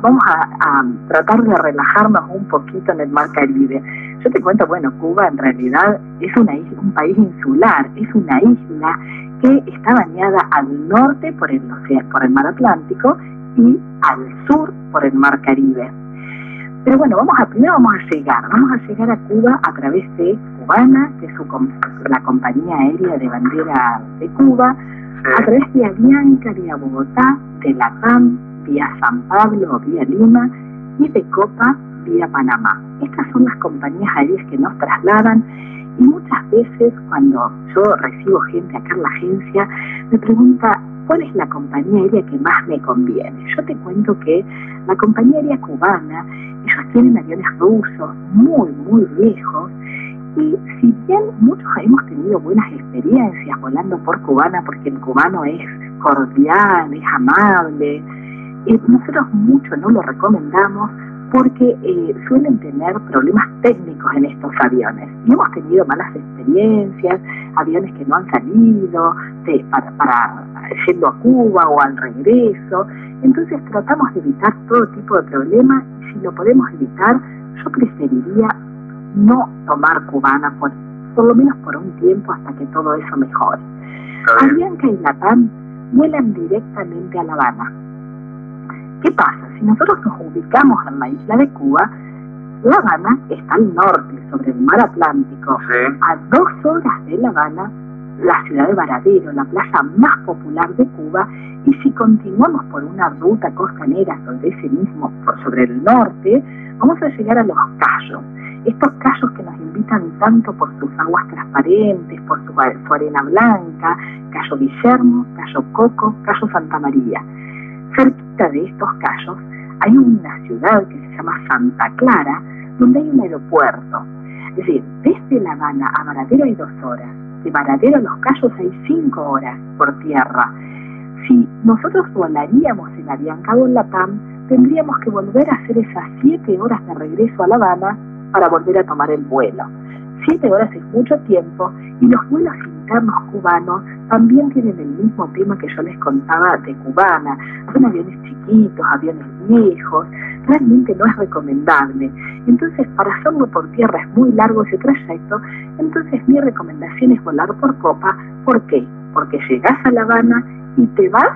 vamos a, tratar de relajarnos un poquito en el mar Caribe. Yo te cuento, bueno, Cuba en realidad es una un país insular, es una isla que está bañada al norte por el, por el mar Atlántico y al sur por el mar Caribe. Pero bueno, vamos a primero vamos a llegar, vamos a llegar a Cuba a través de Cubana, que es su, la compañía aérea de bandera de Cuba, a través de Avianca vía Bogotá, de Latam vía San Pablo vía Lima y de Copa vía Panamá. Estas son las compañías aéreas que nos trasladan y muchas veces cuando yo recibo gente acá en la agencia me pregunta cuál es la compañía aérea que más me conviene. Yo te cuento que la compañía aérea cubana, ellos tienen aviones rusos muy, muy viejos y si bien muchos hemos tenido buenas experiencias volando por cubana, porque el cubano es cordial, es amable, eh, nosotros mucho no lo recomendamos porque eh, suelen tener problemas técnicos en estos aviones. Y hemos tenido malas experiencias, aviones que no han salido para, para yendo a Cuba o al regreso. Entonces tratamos de evitar todo tipo de problemas y si lo podemos evitar, yo preferiría no tomar cubana por, por lo menos por un tiempo hasta que todo eso mejore. Avianca y Latam vuelan directamente a La Habana. ¿Qué pasa? Si nosotros nos ubicamos en la isla de Cuba, La Habana está al norte, sobre el mar Atlántico. A dos horas de La Habana, la ciudad de Varadero, la playa más popular de Cuba, y si continuamos por una ruta costanera sobre ese mismo, sobre el norte, vamos a llegar a Los Cayos estos callos que nos invitan tanto por sus aguas transparentes, por su, arena blanca, Cayo Guillermo, Cayo Coco, Cayo Santa María. Cerquita de estos callos hay una ciudad que se llama Santa Clara, donde hay un aeropuerto. Es decir, desde La Habana a Varadero hay dos horas, de Varadero a Los Cayos hay cinco horas por tierra. Si nosotros volaríamos en Avianca o Latam, tendríamos que volver a hacer esas siete horas de regreso a La Habana para volver a tomar el vuelo. Siete horas es mucho tiempo y los vuelos internos cubanos también tienen el mismo tema que yo les contaba de cubana. Son aviones chiquitos, aviones viejos, realmente no es recomendable. Entonces, para hacerlo por tierra es muy largo ese trayecto, entonces mi recomendación es volar por copa. ¿Por qué? Porque llegas a La Habana y te vas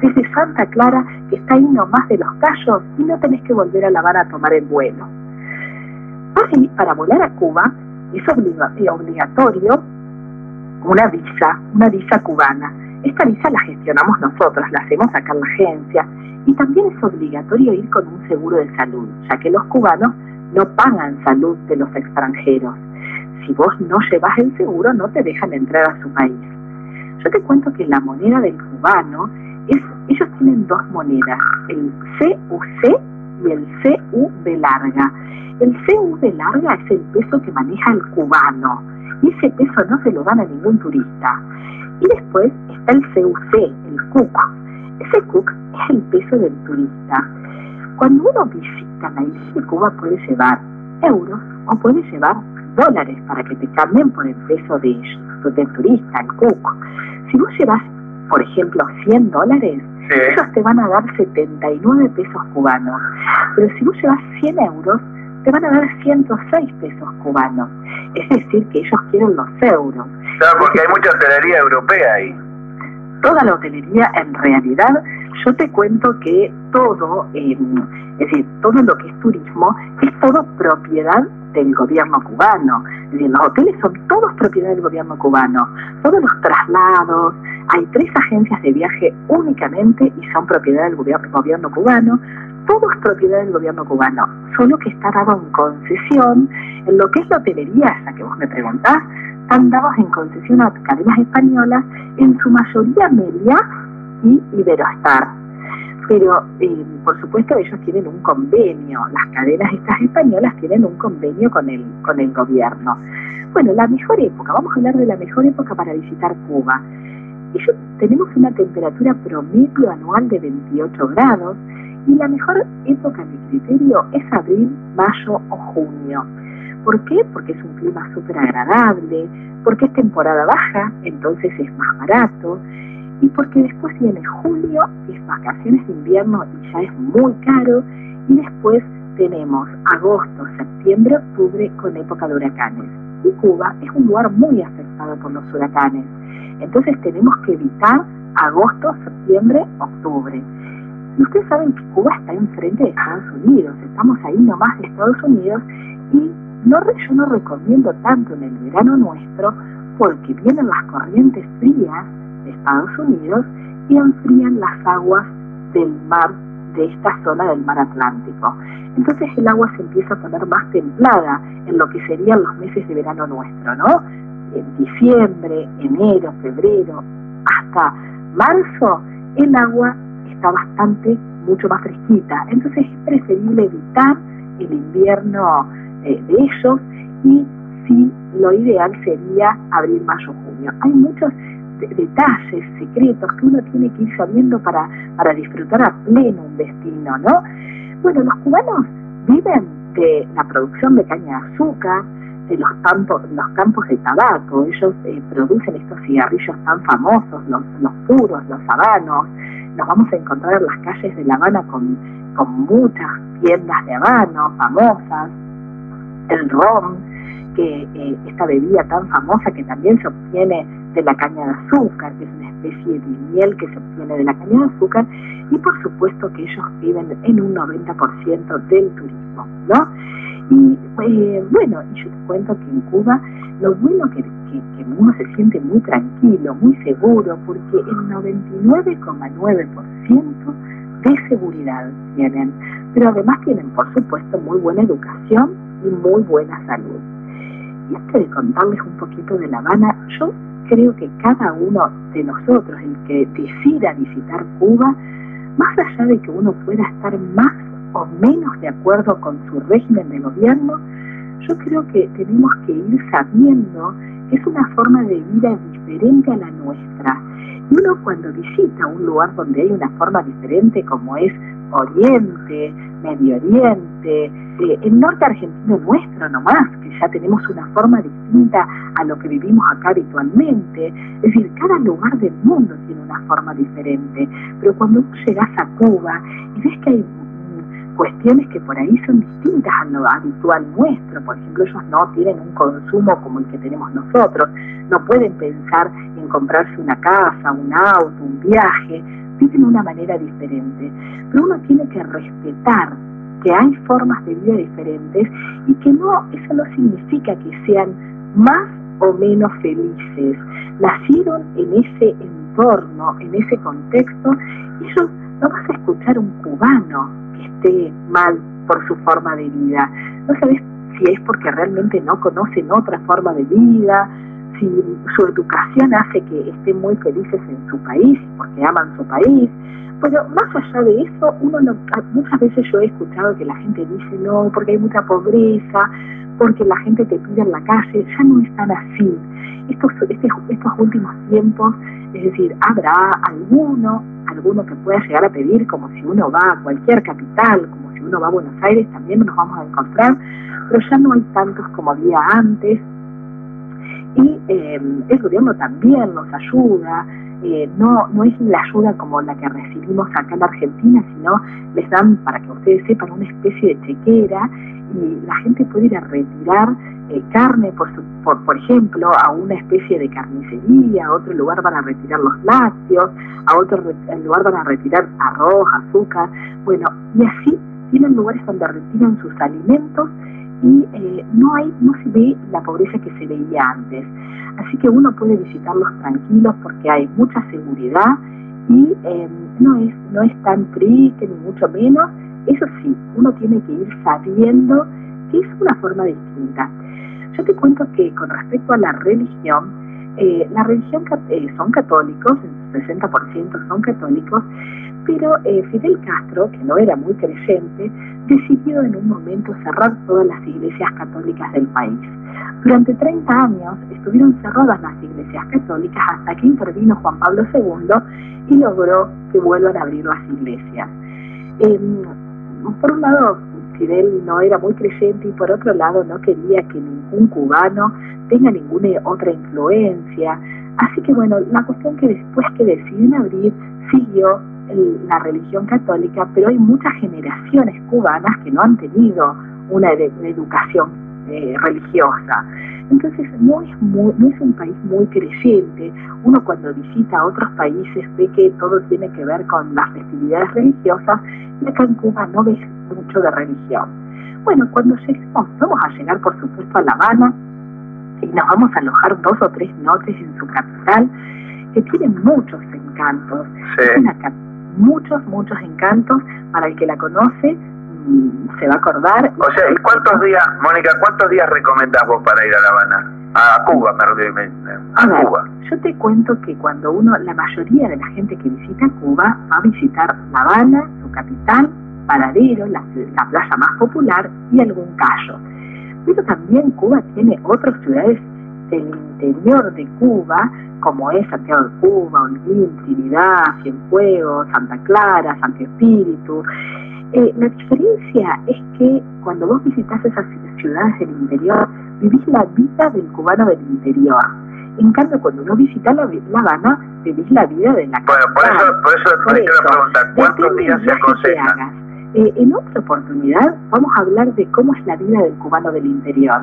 desde Santa Clara, que está ahí nomás de los callos, y no tenés que volver a La Habana a tomar el vuelo. Así, para volar a Cuba es obligatorio una visa, una visa cubana. Esta visa la gestionamos nosotros, la hacemos acá en la agencia y también es obligatorio ir con un seguro de salud, ya que los cubanos no pagan salud de los extranjeros. Si vos no llevas el seguro, no te dejan entrar a su país. Yo te cuento que la moneda del cubano es, ellos tienen dos monedas, el CUC y el CUB larga. El CUB larga es el peso que maneja el cubano y ese peso no se lo dan a ningún turista. Y después está el CUC, el CUC. Ese CUC es el peso del turista. Cuando uno visita la isla de Cuba puede llevar euros o puede llevar dólares para que te cambien por el peso de ellos, del turista, el CUC. Si vos llevas, por ejemplo, 100 dólares, ellos te van a dar 79 pesos cubanos. Pero si vos llevas 100 euros, te van a dar 106 pesos cubanos. Es decir, que ellos quieren los euros. Claro, porque hay mucha hotelería europea ahí. Toda la hotelería, en realidad, yo te cuento que todo, eh, es decir, todo lo que es turismo, es todo propiedad del gobierno cubano. Es decir, los hoteles son todos propiedad del gobierno cubano. Todos los traslados, hay tres agencias de viaje únicamente y son propiedad del gobierno, cubano. Todo es propiedad del gobierno cubano, solo que está dado en concesión en lo que es la hotelería, esa que vos me preguntás, están dados en concesión a cadenas españolas, en su mayoría Melia y Iberostar. Pero, eh, por supuesto, ellos tienen un convenio, las cadenas estas españolas tienen un convenio con el, con el gobierno. Bueno, la mejor época, vamos a hablar de la mejor época para visitar Cuba. Ellos tenemos una temperatura promedio anual de 28 grados y la mejor época, mi criterio, es abril, mayo o junio. ¿Por qué? Porque es un clima súper agradable, porque es temporada baja, entonces es más barato, y porque después viene julio, que es vacaciones de invierno y ya es muy caro, Y después tenemos agosto, septiembre, octubre con época de huracanes. Y Cuba es un lugar muy afectado por los huracanes. Entonces tenemos que evitar agosto, septiembre, octubre. Y ustedes saben que Cuba está enfrente de Estados Unidos, estamos ahí nomás de Estados Unidos y no, yo no recomiendo tanto en el verano nuestro porque vienen las corrientes frías de Estados Unidos y enfrían las aguas del mar de esta zona del mar Atlántico. Entonces el agua se empieza a poner más templada en lo que serían los meses de verano nuestro, ¿no? En diciembre, enero, febrero, hasta marzo, el agua está bastante, mucho más fresquita. Entonces es preferible evitar el invierno eh, de ellos y sí, lo ideal sería abril, mayo, junio. Hay muchos detalles, secretos que uno tiene que ir sabiendo para, para disfrutar a pleno un destino, ¿no? Bueno, los cubanos viven de la producción de caña de azúcar, de los campos, los campos de tabaco. Ellos eh, producen estos cigarrillos tan famosos, los, los puros, los habanos. Nos vamos a encontrar en las calles de La Habana con, con muchas tiendas de habano famosas, el ron, que eh, esta bebida tan famosa que también se obtiene de la caña de azúcar, que es una especie de miel que se obtiene de la caña de azúcar, y por supuesto que ellos viven en un 90% del turismo, ¿no? Y eh, bueno, yo te cuento que en Cuba lo bueno que, que, uno se siente muy tranquilo, muy seguro, porque el 99,9% de seguridad tienen, pero además tienen, por supuesto, muy buena educación y muy buena salud. Y antes de contarles un poquito de La Habana, yo creo que cada uno de nosotros, el que decida visitar Cuba, más allá de que uno pueda estar más o menos de acuerdo con su régimen de gobierno, yo creo que tenemos que ir sabiendo es una forma de vida diferente a la nuestra. Y uno cuando visita un lugar donde hay una forma diferente como es Oriente, Medio Oriente, eh, el norte argentino nuestro nomás, que ya tenemos una forma distinta a lo que vivimos acá habitualmente. Es decir, cada lugar del mundo tiene una forma diferente. Pero cuando llegas a Cuba y ves que hay cuestiones que por ahí son distintas a lo habitual nuestro. Por ejemplo, ellos no tienen un consumo como el que tenemos nosotros. No pueden pensar en comprarse una casa, un auto, un viaje. Viven de una manera diferente. Pero uno tiene que respetar que hay formas de vida diferentes y que no, eso no significa que sean más o menos felices. Nacieron en ese entorno, en ese contexto, ellos no vas a escuchar un cubano que esté mal por su forma de vida. No sabes si es porque realmente no conocen otra forma de vida, si su educación hace que estén muy felices en su país, porque aman su país, pero más allá de eso, uno no, muchas veces yo he escuchado que la gente dice no, porque hay mucha pobreza, porque la gente te pide en la calle, ya no es tan así. Estos, este, estos últimos tiempos, es decir, habrá alguno, alguno que pueda llegar a pedir, como si uno va a cualquier capital, como si uno va a Buenos Aires, también nos vamos a encontrar, pero ya no hay tantos como había antes. Y eh, el gobierno también nos ayuda, eh, no, no es la ayuda como la que recibimos acá en Argentina, sino les dan, para que ustedes sepan, una especie de chequera y la gente puede ir a retirar eh, carne, por, por, por ejemplo, a una especie de carnicería, a otro lugar van a retirar los lácteos, a otro lugar van a retirar arroz, azúcar, bueno, y así tienen lugares donde retiran sus alimentos y eh, no hay no se ve la pobreza que se veía antes. Así que uno puede visitarlos tranquilos porque hay mucha seguridad y eh, no es no es tan triste ni mucho menos. Eso sí, uno tiene que ir sabiendo que es una forma distinta. Yo te cuento que con respecto a la religión, eh, la religión son católicos, el 60% son católicos, pero eh, Fidel Castro, que no era muy creyente, decidió en un momento cerrar todas las iglesias católicas del país. Durante 30 años estuvieron cerradas las iglesias católicas hasta que intervino Juan Pablo II y logró que vuelvan a abrir las iglesias. Em, por un lado, Fidel no era muy creyente y por otro lado no quería que ningún cubano tenga ninguna otra influencia. Así que bueno, la cuestión que después que deciden abrir siguió la religión católica, pero hay muchas generaciones cubanas que no han tenido una, educación eh, religiosa. Entonces no es, no es un país muy creyente. Uno cuando visita otros países ve que todo tiene que ver con las festividades religiosas y acá en Cuba no ves mucho de religión. Bueno, cuando lleguemos, vamos a llegar por supuesto a La Habana y nos vamos a alojar dos o tres noches en su capital que tiene muchos encantos. muchos, muchos encantos. Para el que la conoce, se va a acordar. O sea, ¿y cuántos días, Mónica, cuántos días recomendás vos para ir a La Habana? A Cuba, perdón. A, Cuba. Yo te cuento que cuando uno, la mayoría de la gente que visita Cuba va a visitar La Habana, su capital, Paradero, la, la playa más popular y algún callo. Pero también Cuba tiene otras ciudades del interior de Cuba como es Santiago de Cuba, Holguín, Trinidad, Cienfuegos, Santa Clara, Santo Espíritu. Eh, la diferencia es que cuando vos visitas esas ciudades del interior, vivís la vida del cubano del interior. En cambio, cuando uno visita La, Habana, vivís la vida de la Bueno, por eso, por eso, por te quiero preguntar, ¿cuántos días se aconsejan? Eh, en otra oportunidad vamos a hablar de cómo es la vida del cubano del interior,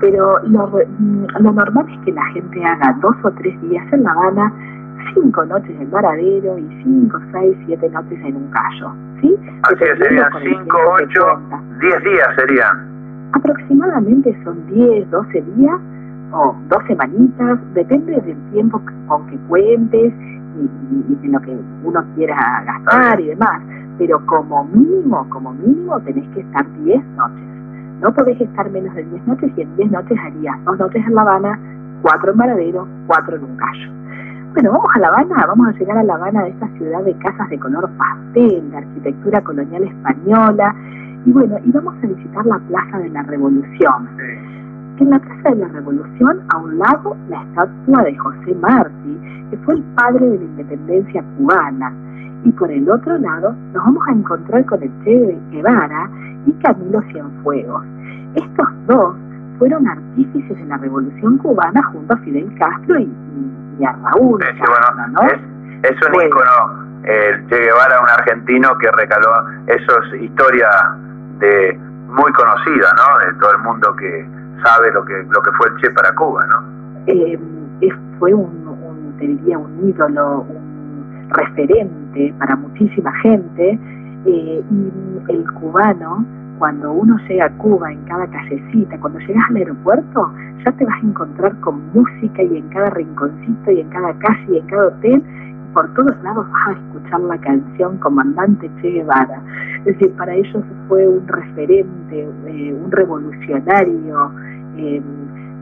pero lo, mm, lo normal es que la gente haga dos o tres días en La Habana, cinco noches en Varadero y cinco, seis, siete noches en un callo. ¿Sí? Así que serían cinco, ocho, diez días serían. Aproximadamente son diez, doce días o dos semanitas, depende del tiempo con que cuentes y, y de lo que uno quiera gastar y demás pero como mínimo, como mínimo tenés que estar 10 noches. No podés estar menos de 10 noches y en 10 noches harías dos noches en La Habana, cuatro en Varadero, cuatro en un callo. Bueno, vamos a La Habana, vamos a llegar a La Habana de esta ciudad de casas de color pastel, de arquitectura colonial española, y bueno, y vamos a visitar la Plaza de la Revolución. En la Plaza de la Revolución, a un lado, la estatua de José Martí, que fue el padre de la independencia cubana y por el otro lado nos vamos a encontrar con el Che Guevara y Camilo Cienfuegos. Estos dos fueron artífices de la Revolución Cubana junto a Fidel Castro y, Raúl. es, un ícono, el Che Guevara, un argentino que recaló, eso es historia de muy conocida, ¿no? De todo el mundo que sabe lo que lo que fue el Che para Cuba, ¿no? Eh, fue un, un, te diría, un ídolo, un referente para muchísima gente eh, y el cubano, cuando uno llega a Cuba en cada callecita, cuando llegas al aeropuerto, ya te vas a encontrar con música y en cada rinconcito y en cada calle y en cada hotel, por todos lados vas a escuchar la canción Comandante Che Guevara. Es decir, para ellos fue un referente, eh, un revolucionario. Eh,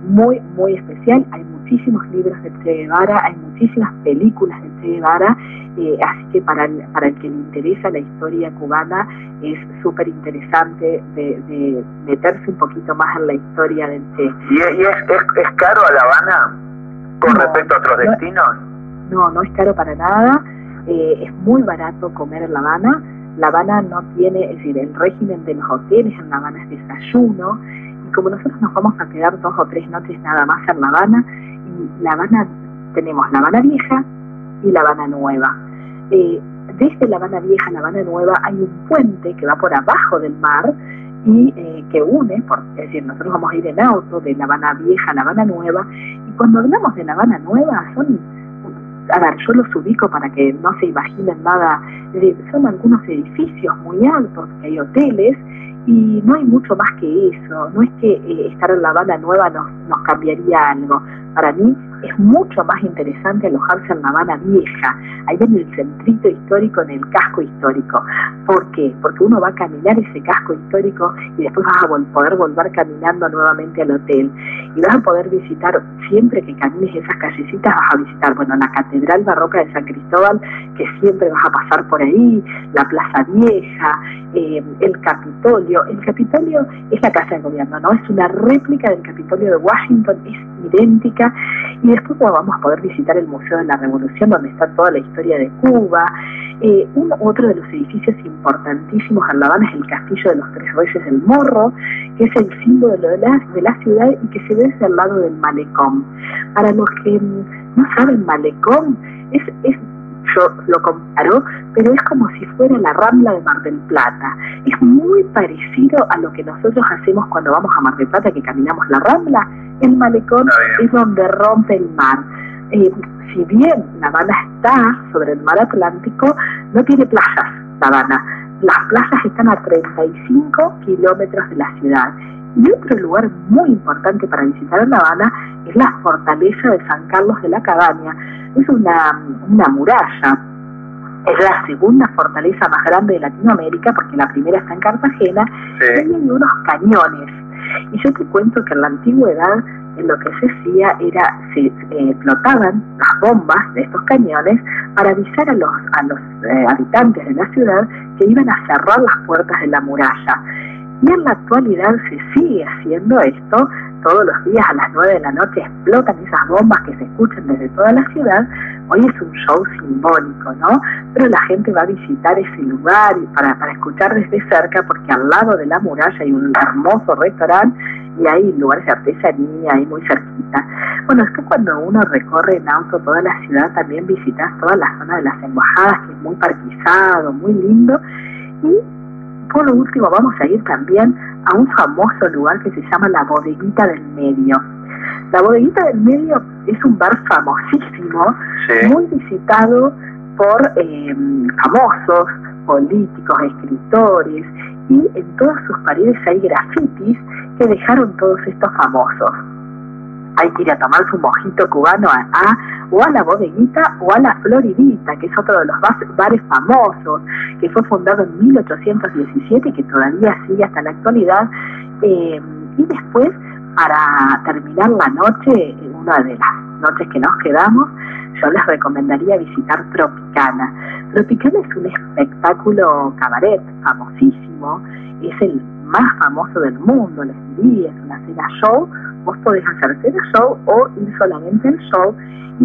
muy, muy especial. Hay muchísimos libros de Che Guevara, hay muchísimas películas de Che Guevara, eh, así que para el, para el que le interesa la historia cubana es súper interesante de, meterse un poquito más en la historia del Che. ¿Y, es, es, caro a La Habana con respecto a otros destinos? No, no es caro para nada, eh, es muy barato comer en La Habana. La Habana no tiene, es decir, el régimen de los hoteles en La Habana es desayuno, y como nosotros nos vamos a quedar dos o tres noches nada más en La Habana, y La Habana tenemos La Habana Vieja y La Habana Nueva. Eh, desde La Habana Vieja a La Habana Nueva hay un puente que va por abajo del mar y eh, que une, es decir, nosotros vamos a ir en auto de La Habana Vieja a La Habana Nueva, y cuando hablamos de La Habana Nueva son, a ver, yo los ubico para que no se imaginen nada, son algunos edificios muy altos, que hay hoteles, y no hay mucho más que eso, no es que eh, estar en La Habana Nueva nos, nos cambiaría algo. Para mí es mucho más interesante alojarse en La Habana Vieja, ahí en el centrito histórico, en el casco histórico. ¿Por qué? Porque uno va a caminar ese casco histórico y después vas a poder volver caminando nuevamente al hotel. Y vas a poder visitar, siempre que camines esas callecitas, vas a visitar, bueno, la Catedral Barroca de San Cristóbal, que siempre vas a pasar por ahí, la Plaza Vieja, eh, el Capitolio. El Capitolio es la Casa de Gobierno, ¿no? Es una réplica del Capitolio de Washington, idéntica. Y después vamos a poder visitar el Museo de la Revolución, donde está toda la historia de Cuba. Eh, otro de los edificios importantísimos en La Habana es el Castillo de los Tres Reyes del Morro, que es el símbolo de la, de la ciudad y que se ve desde el lado del malecón. Para los que no saben, malecón es, es yo lo comparo, pero es como si fuera la Rambla de Mar del Plata. Es muy parecido a lo que nosotros hacemos cuando vamos a Mar del Plata, que caminamos la Rambla. El malecón es donde rompe el mar. Eh, si bien La Habana está sobre el mar Atlántico, no tiene playas, La Habana. Las playas están a 35 kilómetros de la ciudad. Y otro lugar muy importante para visitar en La Habana es la fortaleza de San Carlos de la Cabaña. Es una, una muralla es la segunda fortaleza más grande de Latinoamérica porque la primera está en Cartagena y hay unos cañones. Y yo te cuento que en la antigüedad en lo que se hacía era, se eh, explotaban las bombas de estos cañones para avisar a los, a los eh, habitantes de la ciudad que iban a cerrar las puertas de la muralla. Y en la actualidad se sigue haciendo esto, todos los días a las 9 de la noche explotan esas bombas que se escuchan desde toda la ciudad. Hoy es un show simbólico, ¿no? Pero la gente va a visitar ese lugar para, para escuchar desde cerca porque al lado de la muralla hay un hermoso restaurante y hay lugares de artesanía ahí muy cerquita. Bueno, es que cuando uno recorre en auto toda la ciudad también visitas toda la zona de las embajadas, que es muy parquizado, muy lindo. Y por último vamos a ir también a un famoso lugar que se llama la Bodeguita del Medio. La Bodeguita del Medio es un bar famosísimo, muy visitado por eh, famosos, políticos, escritores, y en todas sus paredes hay grafitis que dejaron todos estos famosos. Hay que ir a tomar su mojito cubano a, o a la bodeguita o a la Floridita, que es otro de los bares famosos, que fue fundado en 1817 y que todavía sigue hasta la actualidad. Eh, y después, para terminar la noche, una de las noches que nos quedamos, yo les recomendaría visitar Tropicana. Tropicana es un espectáculo cabaret famosísimo, es el más famoso del mundo, les diría, es una cena show, vos podés hacer cena show o ir solamente al show